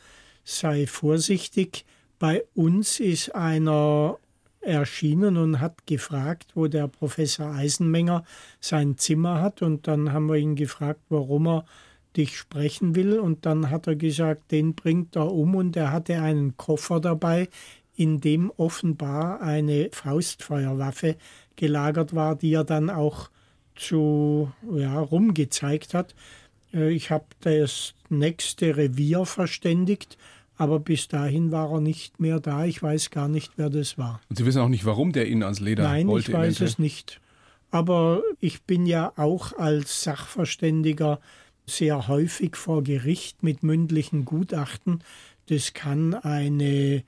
sei vorsichtig, bei uns ist einer erschienen und hat gefragt, wo der Professor Eisenmenger sein Zimmer hat. Und dann haben wir ihn gefragt, warum er dich sprechen will. Und dann hat er gesagt, den bringt er um und er hatte einen Koffer dabei, in dem offenbar eine Faustfeuerwaffe gelagert war, die er dann auch zu ja, rumgezeigt hat. Äh, ich habe das nächste Revier verständigt, aber bis dahin war er nicht mehr da. Ich weiß gar nicht, wer das war. Und Sie wissen auch nicht, warum der Ihnen ans Leder Nein, wollte? Nein, ich weiß eventuell? es nicht. Aber ich bin ja auch als Sachverständiger sehr häufig vor Gericht mit mündlichen Gutachten. Das kann eine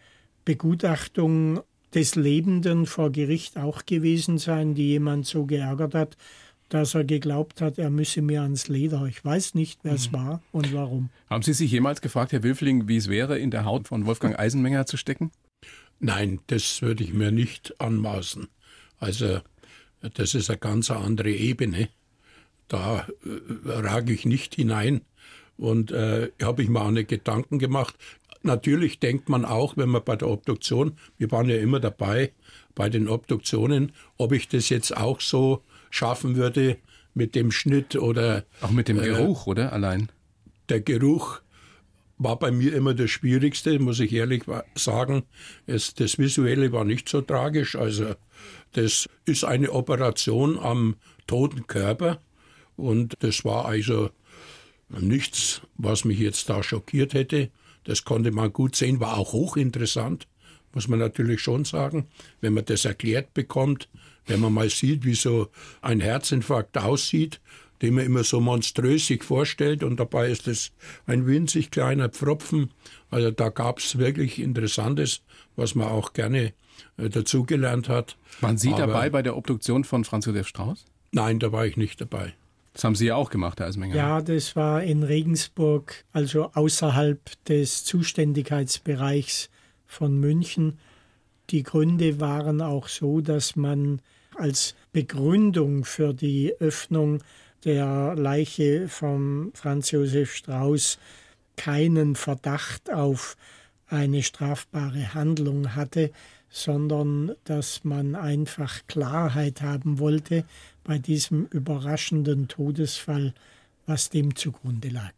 Begutachtung des Lebenden vor Gericht auch gewesen sein, die jemand so geärgert hat, dass er geglaubt hat, er müsse mir ans Leder. Ich weiß nicht, wer es mhm. war und warum. Haben Sie sich jemals gefragt, Herr Wilfling, wie es wäre, in der Haut von Wolfgang Eisenmenger zu stecken? Nein, das würde ich mir nicht anmaßen. Also, das ist eine ganz andere Ebene da äh, rage ich nicht hinein. Und äh, habe ich mir auch nicht Gedanken gemacht. Natürlich denkt man auch, wenn man bei der Obduktion, wir waren ja immer dabei bei den Obduktionen, ob ich das jetzt auch so schaffen würde mit dem Schnitt oder. Auch mit dem äh, Geruch, oder? Allein. Der Geruch war bei mir immer das Schwierigste, muss ich ehrlich sagen. Es, das Visuelle war nicht so tragisch. Also, das ist eine Operation am toten Körper. Und das war also nichts, was mich jetzt da schockiert hätte. Das konnte man gut sehen, war auch hochinteressant, muss man natürlich schon sagen, wenn man das erklärt bekommt, wenn man mal sieht, wie so ein Herzinfarkt aussieht, den man immer so monströs sich vorstellt und dabei ist es ein winzig kleiner Pfropfen. Also da gab es wirklich Interessantes, was man auch gerne äh, dazugelernt hat. Waren Sie Aber dabei bei der Obduktion von Franz Josef Strauß? Nein, da war ich nicht dabei. Das haben Sie ja auch gemacht, Herr Eismenger. Ja, das war in Regensburg, also außerhalb des Zuständigkeitsbereichs von München. Die Gründe waren auch so, dass man als Begründung für die Öffnung der Leiche von Franz Josef Strauß keinen Verdacht auf eine strafbare Handlung hatte, sondern dass man einfach Klarheit haben wollte bei diesem überraschenden Todesfall, was dem zugrunde lag.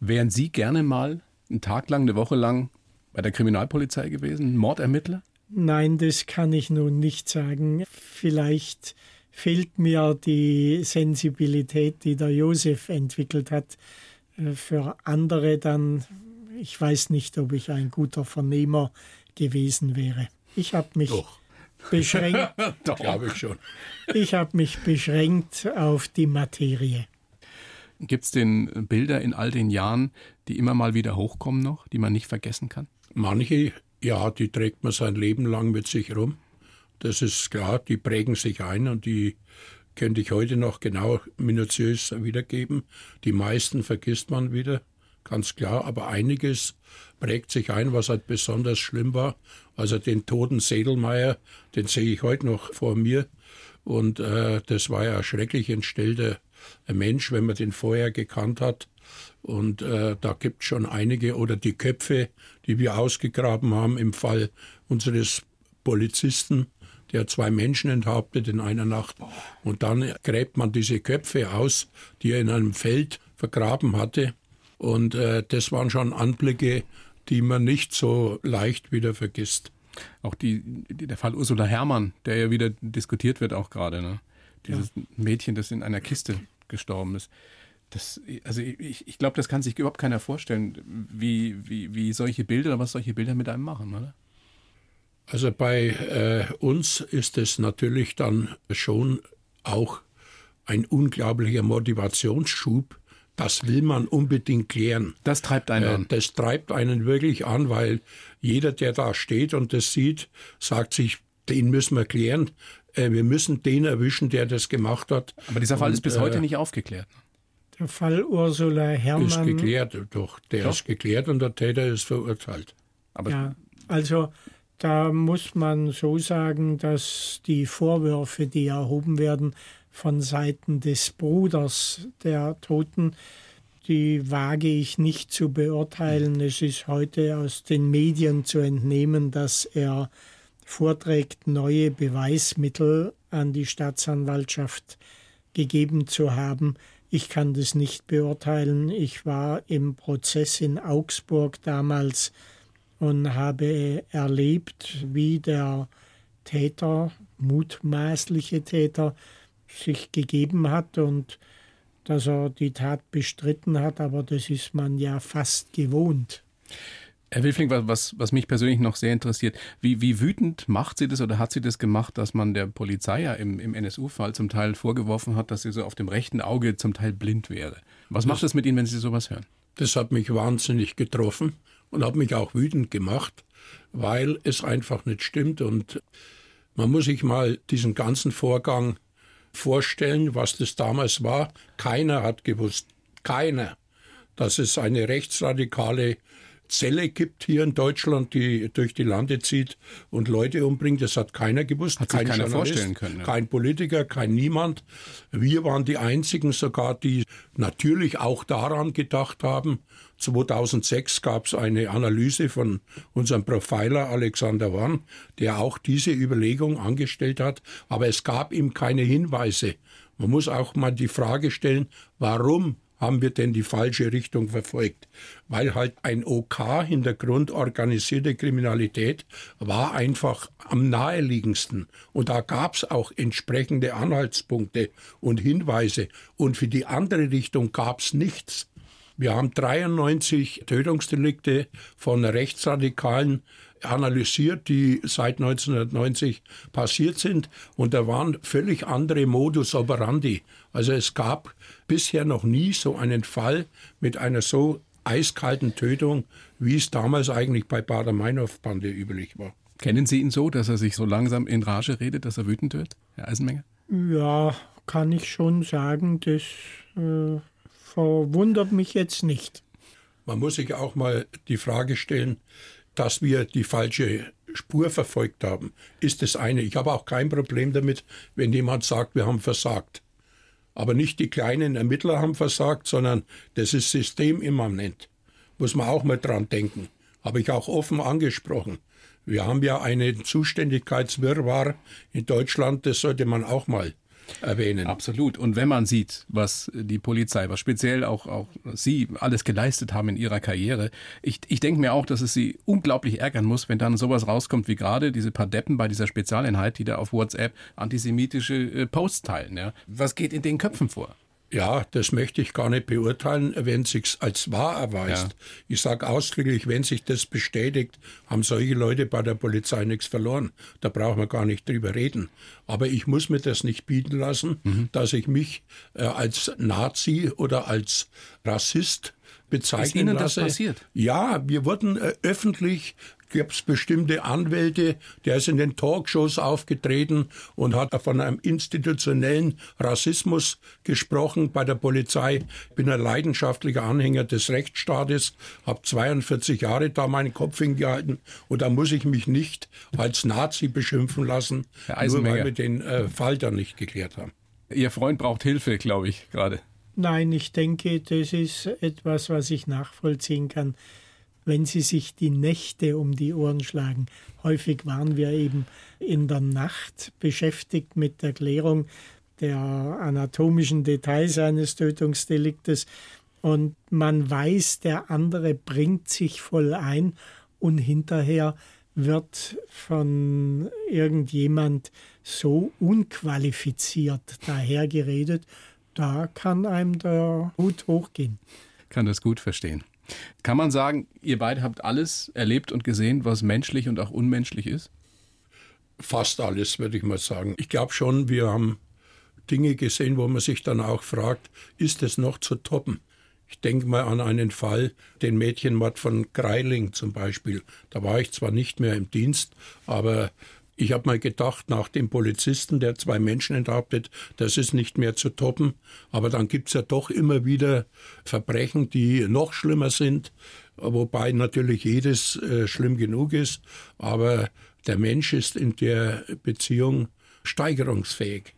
Wären Sie gerne mal einen Tag lang, eine Woche lang bei der Kriminalpolizei gewesen, Mordermittler? Nein, das kann ich nun nicht sagen. Vielleicht fehlt mir die Sensibilität, die der Josef entwickelt hat. Äh, für andere dann, ich weiß nicht, ob ich ein guter Vernehmer gewesen wäre. Ich habe mich Doch. beschränkt. Doch, glaube ich schon. ich habe mich beschränkt auf die Materie. Gibt es denn Bilder in all den Jahren, die immer mal wieder hochkommen noch, die man nicht vergessen kann? Manche, ja, die trägt man sein Leben lang mit sich rum. Das ist klar, die prägen sich ein und die könnte ich heute noch genau minutiös wiedergeben. Die meisten vergisst man wieder, ganz klar, aber einiges prägt sich ein, was halt besonders schlimm war. Also den toten Sedelmeier, den sehe ich heute noch vor mir. Und äh, das war ja schrecklich entstellter Mensch, wenn man den vorher gekannt hat. Und äh, da gibt es schon einige oder die Köpfe, die wir ausgegraben haben im Fall unseres Polizisten, der zwei Menschen enthauptet in einer Nacht. Und dann gräbt man diese Köpfe aus, die er in einem Feld vergraben hatte. Und äh, das waren schon Anblicke, die man nicht so leicht wieder vergisst. Auch die, der Fall Ursula Herrmann, der ja wieder diskutiert wird auch gerade. Ne? Dieses ja. Mädchen, das in einer Kiste gestorben ist. Das, also ich, ich glaube, das kann sich überhaupt keiner vorstellen, wie, wie, wie solche Bilder oder was solche Bilder mit einem machen, oder? Also bei äh, uns ist es natürlich dann schon auch ein unglaublicher Motivationsschub. Das will man unbedingt klären. Das treibt einen äh, an. Das treibt einen wirklich an, weil jeder, der da steht und das sieht, sagt sich, den müssen wir klären. Äh, wir müssen den erwischen, der das gemacht hat. Aber dieser Fall und, ist bis heute äh, nicht aufgeklärt. Der Fall Ursula Herrmann. Ist geklärt, doch. Der doch. ist geklärt und der Täter ist verurteilt. Aber ja, also da muss man so sagen, dass die Vorwürfe, die erhoben werden von Seiten des Bruders der Toten, die wage ich nicht zu beurteilen. Es ist heute aus den Medien zu entnehmen, dass er vorträgt, neue Beweismittel an die Staatsanwaltschaft gegeben zu haben. Ich kann das nicht beurteilen. Ich war im Prozess in Augsburg damals und habe erlebt, wie der Täter, mutmaßliche Täter, sich gegeben hat und dass er die Tat bestritten hat, aber das ist man ja fast gewohnt. Herr Wilfling, was, was mich persönlich noch sehr interessiert, wie, wie wütend macht sie das oder hat sie das gemacht, dass man der Polizei ja im, im NSU-Fall zum Teil vorgeworfen hat, dass sie so auf dem rechten Auge zum Teil blind wäre? Was macht das mit Ihnen, wenn Sie sowas hören? Das hat mich wahnsinnig getroffen und hat mich auch wütend gemacht, weil es einfach nicht stimmt. Und man muss sich mal diesen ganzen Vorgang vorstellen, was das damals war. Keiner hat gewusst, keiner, dass es eine rechtsradikale Zelle gibt hier in Deutschland, die durch die Lande zieht und Leute umbringt. Das hat keiner gewusst. Hat kein keiner vorstellen können. Ja. Kein Politiker, kein Niemand. Wir waren die einzigen sogar, die natürlich auch daran gedacht haben. 2006 gab es eine Analyse von unserem Profiler Alexander Warn, der auch diese Überlegung angestellt hat. Aber es gab ihm keine Hinweise. Man muss auch mal die Frage stellen, warum haben wir denn die falsche Richtung verfolgt? Weil halt ein OK-Hintergrund, organisierte Kriminalität, war einfach am naheliegendsten. Und da gab es auch entsprechende Anhaltspunkte und Hinweise. Und für die andere Richtung gab es nichts. Wir haben 93 Tötungsdelikte von Rechtsradikalen analysiert, die seit 1990 passiert sind. Und da waren völlig andere Modus operandi. Also es gab bisher noch nie so einen Fall mit einer so eiskalten Tötung, wie es damals eigentlich bei Bader-Meinhof-Bande üblich war. Kennen Sie ihn so, dass er sich so langsam in Rage redet, dass er wütend wird, Herr Eisenmenger? Ja, kann ich schon sagen. Das äh, verwundert mich jetzt nicht. Man muss sich auch mal die Frage stellen, dass wir die falsche Spur verfolgt haben, ist das eine. Ich habe auch kein Problem damit, wenn jemand sagt, wir haben versagt. Aber nicht die kleinen Ermittler haben versagt, sondern das ist systemimmanent. Muss man auch mal dran denken. Habe ich auch offen angesprochen. Wir haben ja einen Zuständigkeitswirrwarr in Deutschland, das sollte man auch mal erwähnen. Absolut. Und wenn man sieht, was die Polizei, was speziell auch, auch Sie alles geleistet haben in Ihrer Karriere, ich, ich denke mir auch, dass es Sie unglaublich ärgern muss, wenn dann sowas rauskommt wie gerade diese paar Deppen bei dieser Spezialeinheit, die da auf WhatsApp antisemitische äh, Posts teilen. Ja. Was geht in den Köpfen vor? Ja, das möchte ich gar nicht beurteilen, wenn sich's als wahr erweist. Ja. Ich sage ausdrücklich, wenn sich das bestätigt, haben solche Leute bei der Polizei nichts verloren. Da brauchen wir gar nicht drüber reden. Aber ich muss mir das nicht bieten lassen, mhm. dass ich mich äh, als Nazi oder als Rassist bezeichnen Ist Ihnen lasse. das passiert? Ja, wir wurden äh, öffentlich gab es bestimmte Anwälte, der ist in den Talkshows aufgetreten und hat von einem institutionellen Rassismus gesprochen bei der Polizei. Ich bin ein leidenschaftlicher Anhänger des Rechtsstaates, habe 42 Jahre da meinen Kopf hingehalten und da muss ich mich nicht als Nazi beschimpfen lassen, nur weil wir den äh, Fall da nicht geklärt haben. Ihr Freund braucht Hilfe, glaube ich, gerade. Nein, ich denke, das ist etwas, was ich nachvollziehen kann wenn sie sich die Nächte um die Ohren schlagen. Häufig waren wir eben in der Nacht beschäftigt mit der Klärung der anatomischen Details eines Tötungsdeliktes und man weiß, der andere bringt sich voll ein und hinterher wird von irgendjemand so unqualifiziert dahergeredet, da kann einem der Hut hochgehen. Kann das gut verstehen. Kann man sagen, ihr beide habt alles erlebt und gesehen, was menschlich und auch unmenschlich ist? Fast alles, würde ich mal sagen. Ich glaube schon, wir haben Dinge gesehen, wo man sich dann auch fragt, ist es noch zu toppen? Ich denke mal an einen Fall, den Mädchenmord von Greiling zum Beispiel. Da war ich zwar nicht mehr im Dienst, aber ich habe mal gedacht, nach dem Polizisten, der zwei Menschen enthauptet, das ist nicht mehr zu toppen. Aber dann gibt es ja doch immer wieder Verbrechen, die noch schlimmer sind, wobei natürlich jedes äh, schlimm genug ist. Aber der Mensch ist in der Beziehung steigerungsfähig.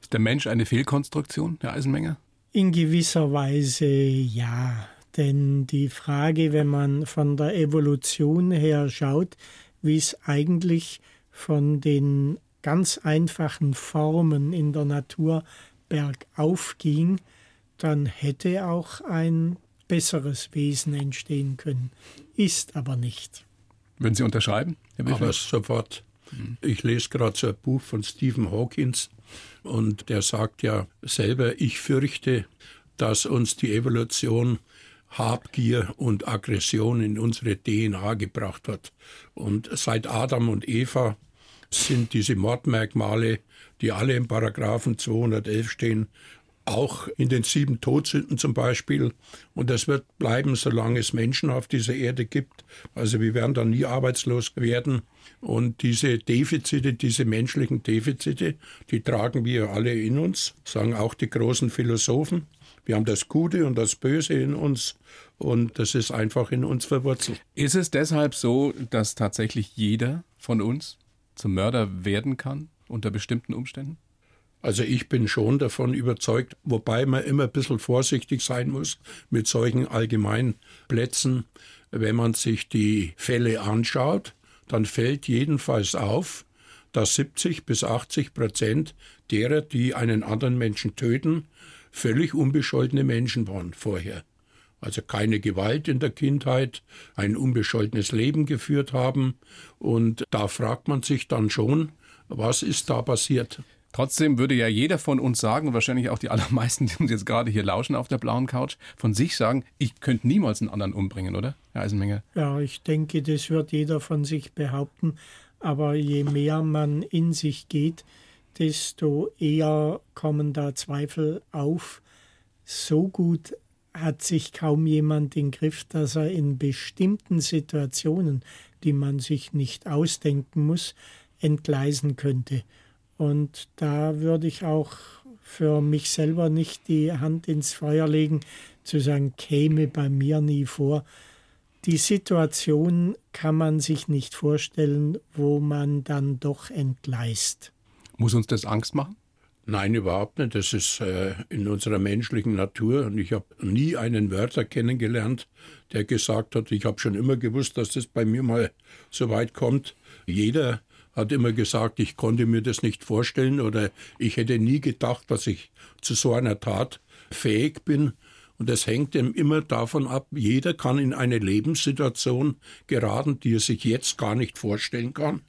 Ist der Mensch eine Fehlkonstruktion, Herr Eisenmenger? In gewisser Weise ja. Denn die Frage, wenn man von der Evolution her schaut, wie es eigentlich von den ganz einfachen Formen in der Natur bergauf ging, dann hätte auch ein besseres Wesen entstehen können. Ist aber nicht. Würden Sie unterschreiben? Herr aber sofort. Ich lese gerade so ein Buch von Stephen Hawkins und der sagt ja selber, ich fürchte, dass uns die Evolution Habgier und Aggression in unsere DNA gebracht hat. Und seit Adam und Eva sind diese Mordmerkmale, die alle im Paragraphen 211 stehen, auch in den sieben Todsünden zum Beispiel. Und das wird bleiben, solange es Menschen auf dieser Erde gibt. Also wir werden dann nie arbeitslos werden. Und diese Defizite, diese menschlichen Defizite, die tragen wir alle in uns, sagen auch die großen Philosophen. Wir haben das Gute und das Böse in uns und das ist einfach in uns verwurzelt. Ist es deshalb so, dass tatsächlich jeder von uns zum Mörder werden kann unter bestimmten Umständen? Also ich bin schon davon überzeugt, wobei man immer ein bisschen vorsichtig sein muss mit solchen allgemeinen Plätzen. Wenn man sich die Fälle anschaut, dann fällt jedenfalls auf, dass 70 bis 80 Prozent derer, die einen anderen Menschen töten, völlig unbescholtene Menschen waren vorher also keine Gewalt in der Kindheit, ein unbescholtenes Leben geführt haben. Und da fragt man sich dann schon, was ist da passiert? Trotzdem würde ja jeder von uns sagen, und wahrscheinlich auch die allermeisten, die uns jetzt gerade hier lauschen auf der blauen Couch, von sich sagen, ich könnte niemals einen anderen umbringen, oder, Herr Eisenmenger? Ja, ich denke, das wird jeder von sich behaupten. Aber je mehr man in sich geht, desto eher kommen da Zweifel auf. So gut hat sich kaum jemand in Griff, dass er in bestimmten Situationen, die man sich nicht ausdenken muss, entgleisen könnte. Und da würde ich auch für mich selber nicht die Hand ins Feuer legen, zu sagen, käme bei mir nie vor. Die Situation kann man sich nicht vorstellen, wo man dann doch entgleist. Muss uns das Angst machen? Nein, überhaupt nicht. Das ist äh, in unserer menschlichen Natur. Und ich habe nie einen Wörter kennengelernt, der gesagt hat, ich habe schon immer gewusst, dass das bei mir mal so weit kommt. Jeder hat immer gesagt, ich konnte mir das nicht vorstellen oder ich hätte nie gedacht, dass ich zu so einer Tat fähig bin. Und das hängt immer davon ab, jeder kann in eine Lebenssituation geraten, die er sich jetzt gar nicht vorstellen kann.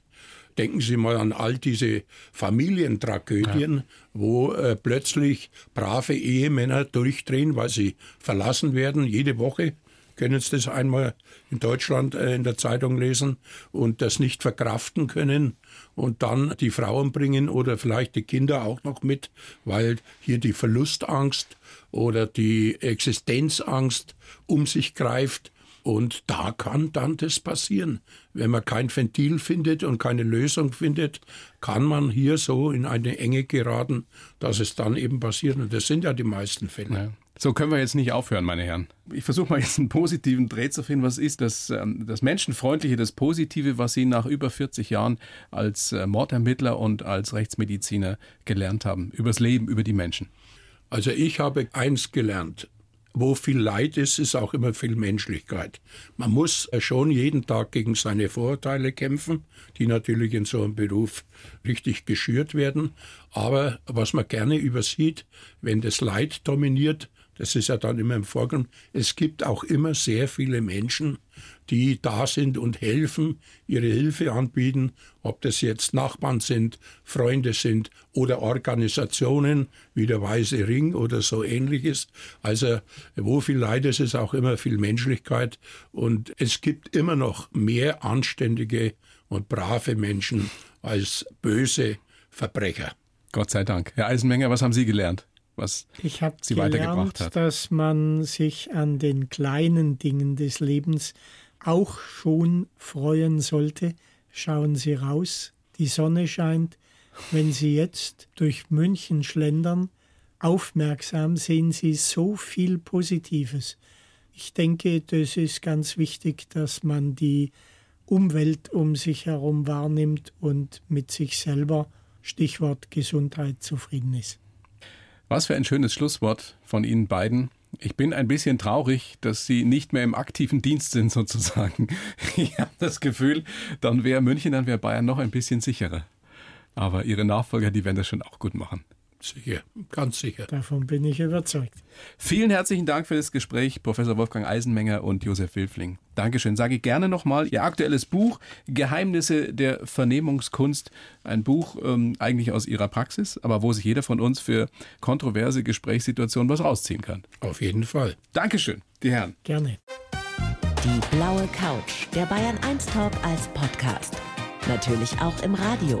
Denken Sie mal an all diese Familientragödien, ja. wo äh, plötzlich brave Ehemänner durchdrehen, weil sie verlassen werden, jede Woche können Sie das einmal in Deutschland äh, in der Zeitung lesen und das nicht verkraften können und dann die Frauen bringen oder vielleicht die Kinder auch noch mit, weil hier die Verlustangst oder die Existenzangst um sich greift. Und da kann dann das passieren. Wenn man kein Ventil findet und keine Lösung findet, kann man hier so in eine Enge geraten, dass es dann eben passiert. Und das sind ja die meisten Fälle. Ja. So können wir jetzt nicht aufhören, meine Herren. Ich versuche mal jetzt einen positiven Dreh zu finden. Was ist das, ähm, das Menschenfreundliche, das Positive, was Sie nach über 40 Jahren als äh, Mordermittler und als Rechtsmediziner gelernt haben? Übers Leben, über die Menschen? Also ich habe eins gelernt. Wo viel Leid ist, ist auch immer viel Menschlichkeit. Man muss schon jeden Tag gegen seine Vorurteile kämpfen, die natürlich in so einem Beruf richtig geschürt werden. Aber was man gerne übersieht, wenn das Leid dominiert, das ist ja dann immer im Vorgrund. Es gibt auch immer sehr viele Menschen, die da sind und helfen, ihre Hilfe anbieten, ob das jetzt Nachbarn sind, Freunde sind oder Organisationen wie der Weiße Ring oder so ähnliches. Also wo viel Leid ist, ist auch immer viel Menschlichkeit und es gibt immer noch mehr anständige und brave Menschen als böse Verbrecher. Gott sei Dank. Herr Eisenmenger, was haben Sie gelernt? was ich Sie gelernt, weitergebracht hat. dass man sich an den kleinen Dingen des Lebens auch schon freuen sollte. Schauen Sie raus, die Sonne scheint. Wenn Sie jetzt durch München schlendern, aufmerksam sehen Sie so viel Positives. Ich denke, das ist ganz wichtig, dass man die Umwelt um sich herum wahrnimmt und mit sich selber, Stichwort Gesundheit, zufrieden ist. Was für ein schönes Schlusswort von Ihnen beiden. Ich bin ein bisschen traurig, dass Sie nicht mehr im aktiven Dienst sind, sozusagen. Ich habe das Gefühl, dann wäre München, dann wäre Bayern noch ein bisschen sicherer. Aber Ihre Nachfolger, die werden das schon auch gut machen. Sicher, ganz sicher. Davon bin ich überzeugt. Vielen herzlichen Dank für das Gespräch, Professor Wolfgang Eisenmenger und Josef Wilfling. Dankeschön. Sage ich gerne nochmal Ihr aktuelles Buch Geheimnisse der Vernehmungskunst. Ein Buch ähm, eigentlich aus Ihrer Praxis, aber wo sich jeder von uns für kontroverse Gesprächssituationen was rausziehen kann. Auf jeden Fall. Dankeschön, die Herren. Gerne. Die blaue Couch, der Bayern 1 Talk als Podcast. Natürlich auch im Radio.